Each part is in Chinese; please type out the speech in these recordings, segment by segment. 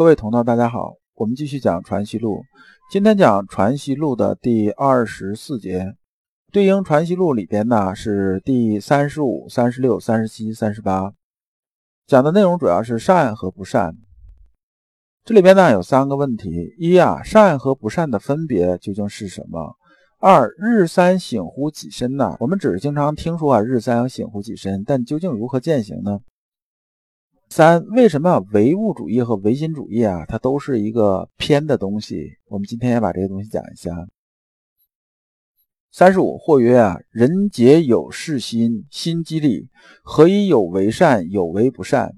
各位同道，大家好，我们继续讲《传习录》，今天讲《传习录》的第二十四节，对应《传习录》里边呢是第三十五、三十六、三十七、三十八，讲的内容主要是善和不善。这里边呢有三个问题：一啊，善和不善的分别究竟是什么？二，日三省乎己身呢？我们只是经常听说啊，日三省乎己身，但究竟如何践行呢？三，为什么唯物主义和唯心主义啊，它都是一个偏的东西？我们今天也把这个东西讲一下。三十五，或曰啊，人皆有是心，心即理，何以有为善，有为不善？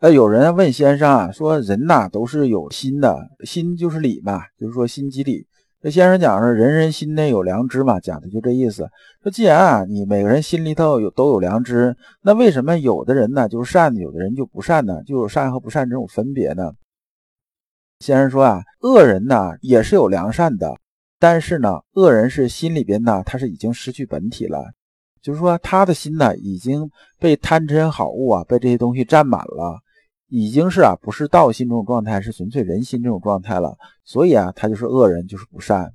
呃，有人问先生啊，说人呐都是有心的，心就是理嘛，就是说心即理。这先生讲是人人心内有良知嘛，讲的就这意思。说既然啊，你每个人心里头有都有良知，那为什么有的人呢就是善，有的人就不善呢？就有善和不善这种分别呢？先生说啊，恶人呢也是有良善的，但是呢，恶人是心里边呢他是已经失去本体了，就是说他的心呢已经被贪嗔好恶啊，被这些东西占满了。已经是啊，不是道心这种状态，是纯粹人心这种状态了。所以啊，他就是恶人，就是不善。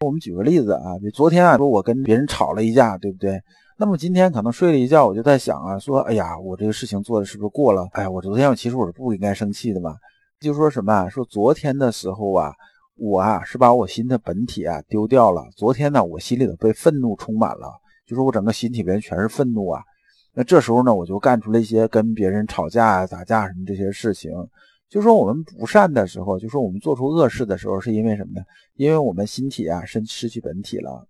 我们举个例子啊，就昨天啊，说我跟别人吵了一架，对不对？那么今天可能睡了一觉，我就在想啊，说，哎呀，我这个事情做的是不是过了？哎呀，我昨天我其实我是不应该生气的嘛。就说什么啊？说昨天的时候啊，我啊是把我心的本体啊丢掉了。昨天呢，我心里头被愤怒充满了，就是我整个心体里面全是愤怒啊。那这时候呢，我就干出了一些跟别人吵架啊、打架什么这些事情。就说我们不善的时候，就说我们做出恶事的时候，是因为什么呢？因为我们心体啊，失失去本体了。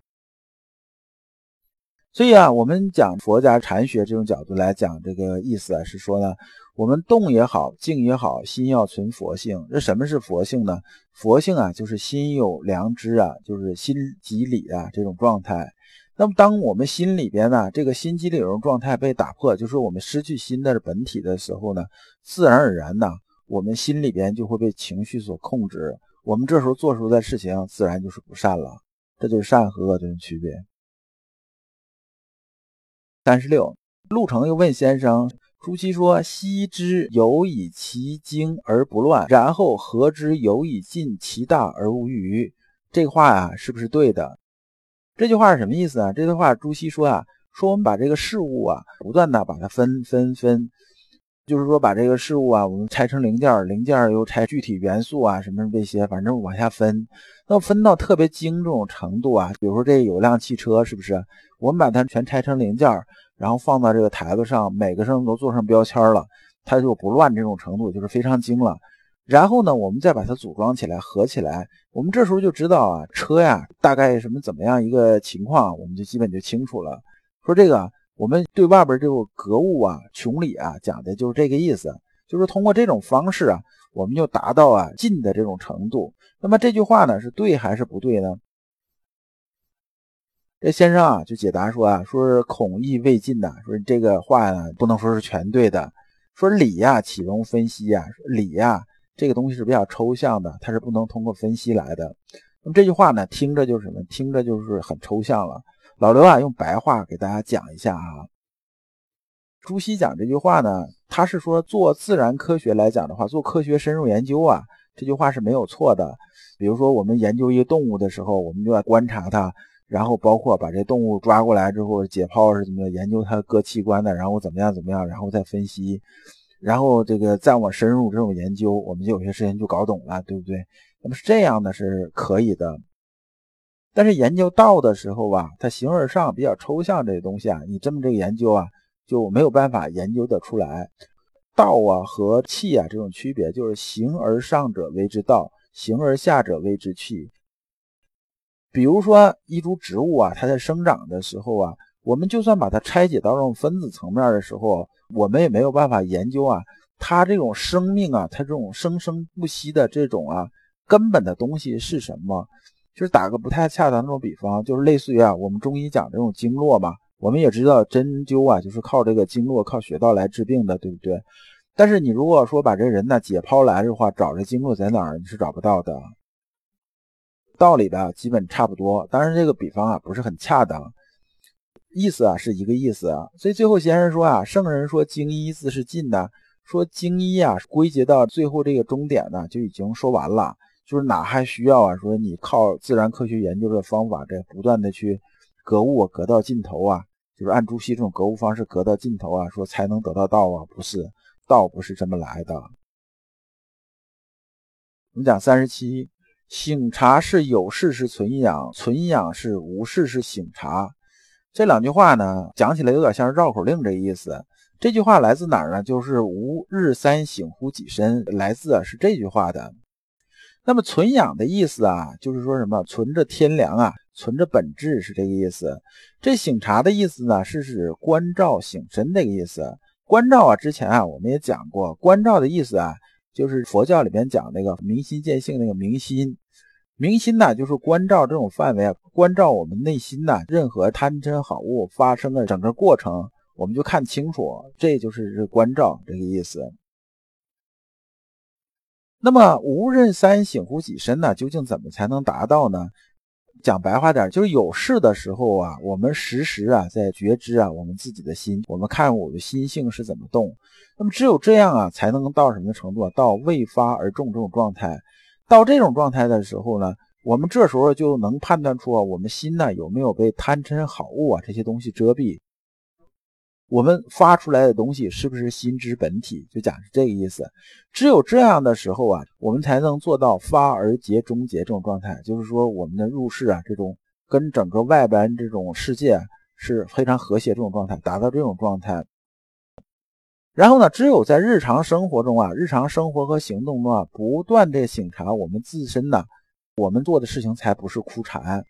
所以啊，我们讲佛家禅学这种角度来讲，这个意思啊，是说呢，我们动也好，静也好，心要存佛性。那什么是佛性呢？佛性啊，就是心有良知啊，就是心即理啊这种状态。那么，当我们心里边呢，这个心机理这种状态被打破，就是我们失去心的本体的时候呢，自然而然呢，我们心里边就会被情绪所控制。我们这时候做出的事情，自然就是不善了。这就是善和恶的区别。三十六，陆程又问先生：朱熹说：“昔之有以其精而不乱，然后何之有以尽其大而无余？”这话呀，是不是对的？这句话是什么意思啊？这句话朱熹说啊，说我们把这个事物啊，不断的把它分分分，就是说把这个事物啊，我们拆成零件，零件又拆具体元素啊，什么这些，反正往下分，那分到特别精这种程度啊，比如说这有辆汽车，是不是？我们把它全拆成零件，然后放到这个台子上，每个上都做上标签了，它就不乱这种程度，就是非常精了。然后呢，我们再把它组装起来，合起来，我们这时候就知道啊，车呀，大概什么怎么样一个情况，我们就基本就清楚了。说这个，我们对外边这个格物啊、穷理啊，讲的就是这个意思，就是通过这种方式啊，我们就达到啊尽的这种程度。那么这句话呢，是对还是不对呢？这先生啊，就解答说啊，说是孔义未尽呐，说这个话呢，不能说是全对的。说理呀，岂容分析呀？理呀。这个东西是比较抽象的，它是不能通过分析来的。那么这句话呢，听着就是什么？听着就是很抽象了。老刘啊，用白话给大家讲一下啊。朱熹讲这句话呢，他是说做自然科学来讲的话，做科学深入研究啊，这句话是没有错的。比如说我们研究一个动物的时候，我们就要观察它，然后包括把这动物抓过来之后解剖是怎么研究它各器官的，然后怎么样怎么样，然后再分析。然后这个再往深入这种研究，我们就有些事情就搞懂了，对不对？那么是这样的，是可以的。但是研究道的时候啊，它形而上比较抽象，这些东西啊，你这么这个研究啊，就没有办法研究得出来。道啊和气啊这种区别，就是形而上者谓之道，形而下者谓之气。比如说一株植物啊，它在生长的时候啊，我们就算把它拆解到这种分子层面的时候。我们也没有办法研究啊，它这种生命啊，它这种生生不息的这种啊，根本的东西是什么？就是打个不太恰当那种比方，就是类似于啊，我们中医讲这种经络嘛，我们也知道针灸啊，就是靠这个经络、靠穴道来治病的，对不对？但是你如果说把这人呢解剖来的话，找这经络在哪儿，你是找不到的。道理吧，基本差不多，当然这个比方啊不是很恰当。意思啊是一个意思啊，所以最后先生说啊，圣人说经一字是尽的，说经一啊，归结到最后这个终点呢，就已经说完了，就是哪还需要啊？说你靠自然科学研究的方法，这不断的去格物，格到尽头啊，就是按朱熹这种格物方式格到尽头啊，说才能得到道啊？不是，道不是这么来的。我们讲三十七，醒察是有事是存养，存养是无事是醒察。这两句话呢，讲起来有点像绕口令这意思。这句话来自哪儿呢？就是“吾日三省乎己身”，来自啊是这句话的。那么“存养”的意思啊，就是说什么存着天良啊，存着本质是这个意思。这“醒察”的意思呢，是指关照醒身这个意思。关照啊，之前啊我们也讲过，关照的意思啊，就是佛教里边讲那个明心见性那个明心。明心呢，就是关照这种范围啊，关照我们内心呐，任何贪嗔好恶发生的整个过程。我们就看清楚，这就是这关照这个意思。那么无任三省乎己身呢？究竟怎么才能达到呢？讲白话点，就是有事的时候啊，我们时时啊在觉知啊我们自己的心，我们看我的心性是怎么动。那么只有这样啊，才能到什么程度啊？到未发而中这种状态。到这种状态的时候呢，我们这时候就能判断出啊，我们心呢有没有被贪嗔好恶啊这些东西遮蔽。我们发出来的东西是不是心之本体？就讲是这个意思。只有这样的时候啊，我们才能做到发而结终结这种状态。就是说，我们的入世啊，这种跟整个外边这种世界是非常和谐这种状态，达到这种状态。然后呢，只有在日常生活中啊，日常生活和行动中啊，不断的醒察我们自身呢，我们做的事情才不是枯禅。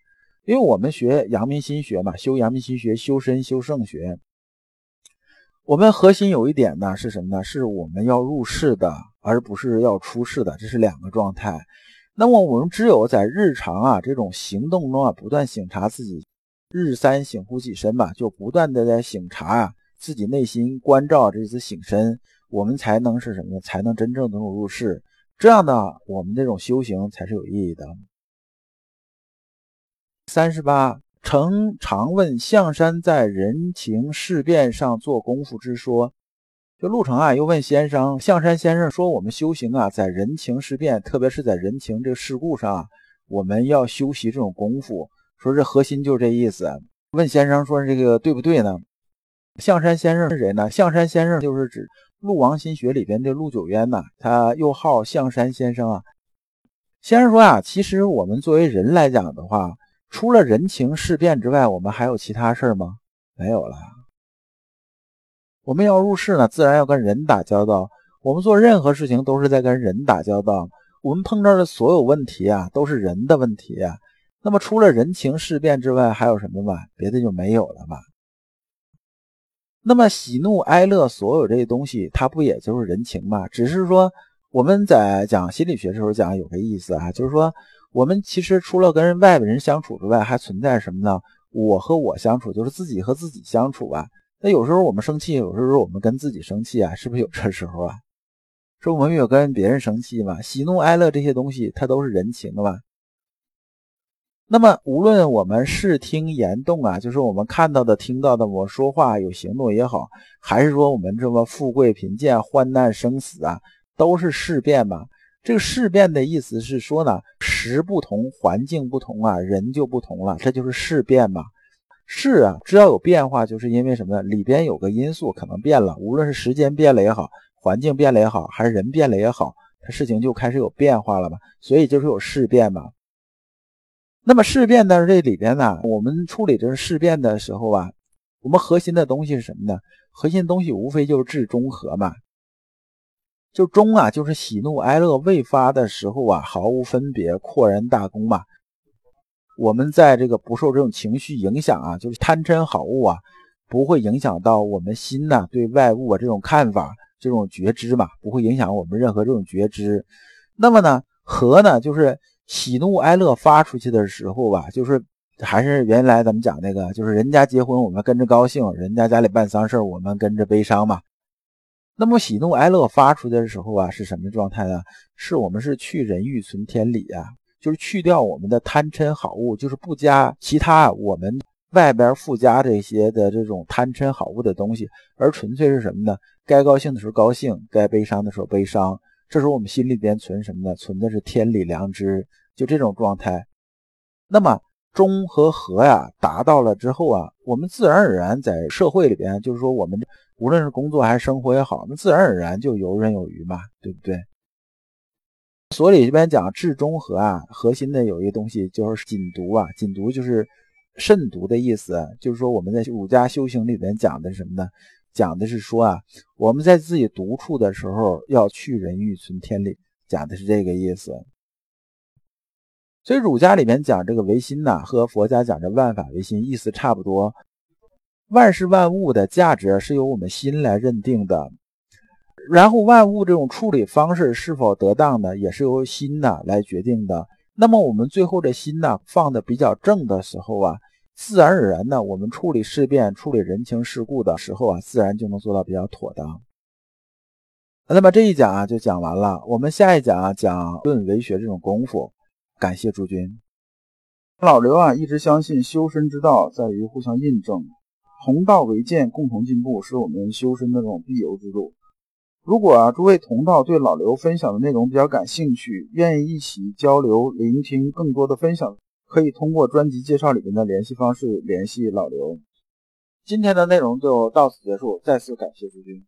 因为我们学阳明心学嘛，修阳明心学，修身修圣学。我们核心有一点呢，是什么呢？是我们要入世的，而不是要出世的，这是两个状态。那么我们只有在日常啊这种行动中啊，不断醒察自己，日三省乎己身嘛，就不断的在醒察啊自己内心，关照这次醒身，我们才能是什么？才能真正能够入世。这样呢，我们这种修行才是有意义的。三十八。曾常问象山在人情事变上做功夫之说，就陆程啊，又问先生，象山先生说，我们修行啊，在人情事变，特别是在人情这个事故上，我们要修习这种功夫。说这核心就是这意思。问先生说这个对不对呢？象山先生是谁呢？象山先生就是指陆王心学里边的陆九渊呐，他又号象山先生啊。先生说啊，其实我们作为人来讲的话。除了人情事变之外，我们还有其他事儿吗？没有了。我们要入世呢，自然要跟人打交道。我们做任何事情都是在跟人打交道。我们碰到的所有问题啊，都是人的问题啊。那么除了人情事变之外，还有什么吗？别的就没有了吧？那么喜怒哀乐，所有这些东西，它不也就是人情吗？只是说我们在讲心理学的时候讲有个意思啊，就是说。我们其实除了跟外边人相处之外，还存在什么呢？我和我相处，就是自己和自己相处啊。那有时候我们生气，有时候我们跟自己生气啊，是不是有这时候啊？说我们有跟别人生气嘛？喜怒哀乐这些东西，它都是人情的嘛。那么无论我们视听言动啊，就是我们看到的、听到的，我说话有行动也好，还是说我们这么富贵贫贱、患难生死啊，都是事变嘛。这个事变的意思是说呢，时不同，环境不同啊，人就不同了，这就是事变嘛。事啊，只要有变化，就是因为什么呢？里边有个因素可能变了，无论是时间变了也好，环境变了也好，还是人变了也好，它事情就开始有变化了嘛。所以就是有事变嘛。那么事变的这里边呢，我们处理这个事变的时候啊，我们核心的东西是什么呢？核心的东西无非就是治中和嘛。就中啊，就是喜怒哀乐未发的时候啊，毫无分别，阔然大功嘛。我们在这个不受这种情绪影响啊，就是贪嗔好恶啊，不会影响到我们心呐对外物啊这种看法、这种觉知嘛，不会影响我们任何这种觉知。那么呢，和呢，就是喜怒哀乐发出去的时候吧，就是还是原来咱们讲那个，就是人家结婚我们跟着高兴，人家家里办丧事我们跟着悲伤嘛。那么喜怒哀乐发出去的时候啊，是什么状态呢？是我们是去人欲存天理啊，就是去掉我们的贪嗔好恶，就是不加其他我们外边附加这些的这种贪嗔好恶的东西，而纯粹是什么呢？该高兴的时候高兴，该悲伤的时候悲伤。这时候我们心里边存什么呢？存的是天理良知，就这种状态。那么中和和呀达到了之后啊，我们自然而然在社会里边，就是说我们无论是工作还是生活也好，那自然而然就游刃有余嘛，对不对？所以这边讲治中和啊，核心的有一个东西就是谨读啊，谨读就是慎独的意思，就是说我们在儒家修行里边讲的什么呢？讲的是说啊，我们在自己独处的时候要去人欲存天理，讲的是这个意思。所以儒家里面讲这个唯心呐，和佛家讲这万法唯心意思差不多。万事万物的价值是由我们心来认定的，然后万物这种处理方式是否得当呢，也是由心呐来决定的。那么我们最后的心呐放的比较正的时候啊。自然而然呢，我们处理事变、处理人情世故的时候啊，自然就能做到比较妥当。那么这一讲啊就讲完了，我们下一讲啊讲论为学这种功夫。感谢诸君。老刘啊一直相信修身之道在于互相印证，同道为鉴，共同进步是我们修身的这种必由之路。如果啊诸位同道对老刘分享的内容比较感兴趣，愿意一起交流、聆听更多的分享。可以通过专辑介绍里面的联系方式联系老刘。今天的内容就到此结束，再次感谢诸君。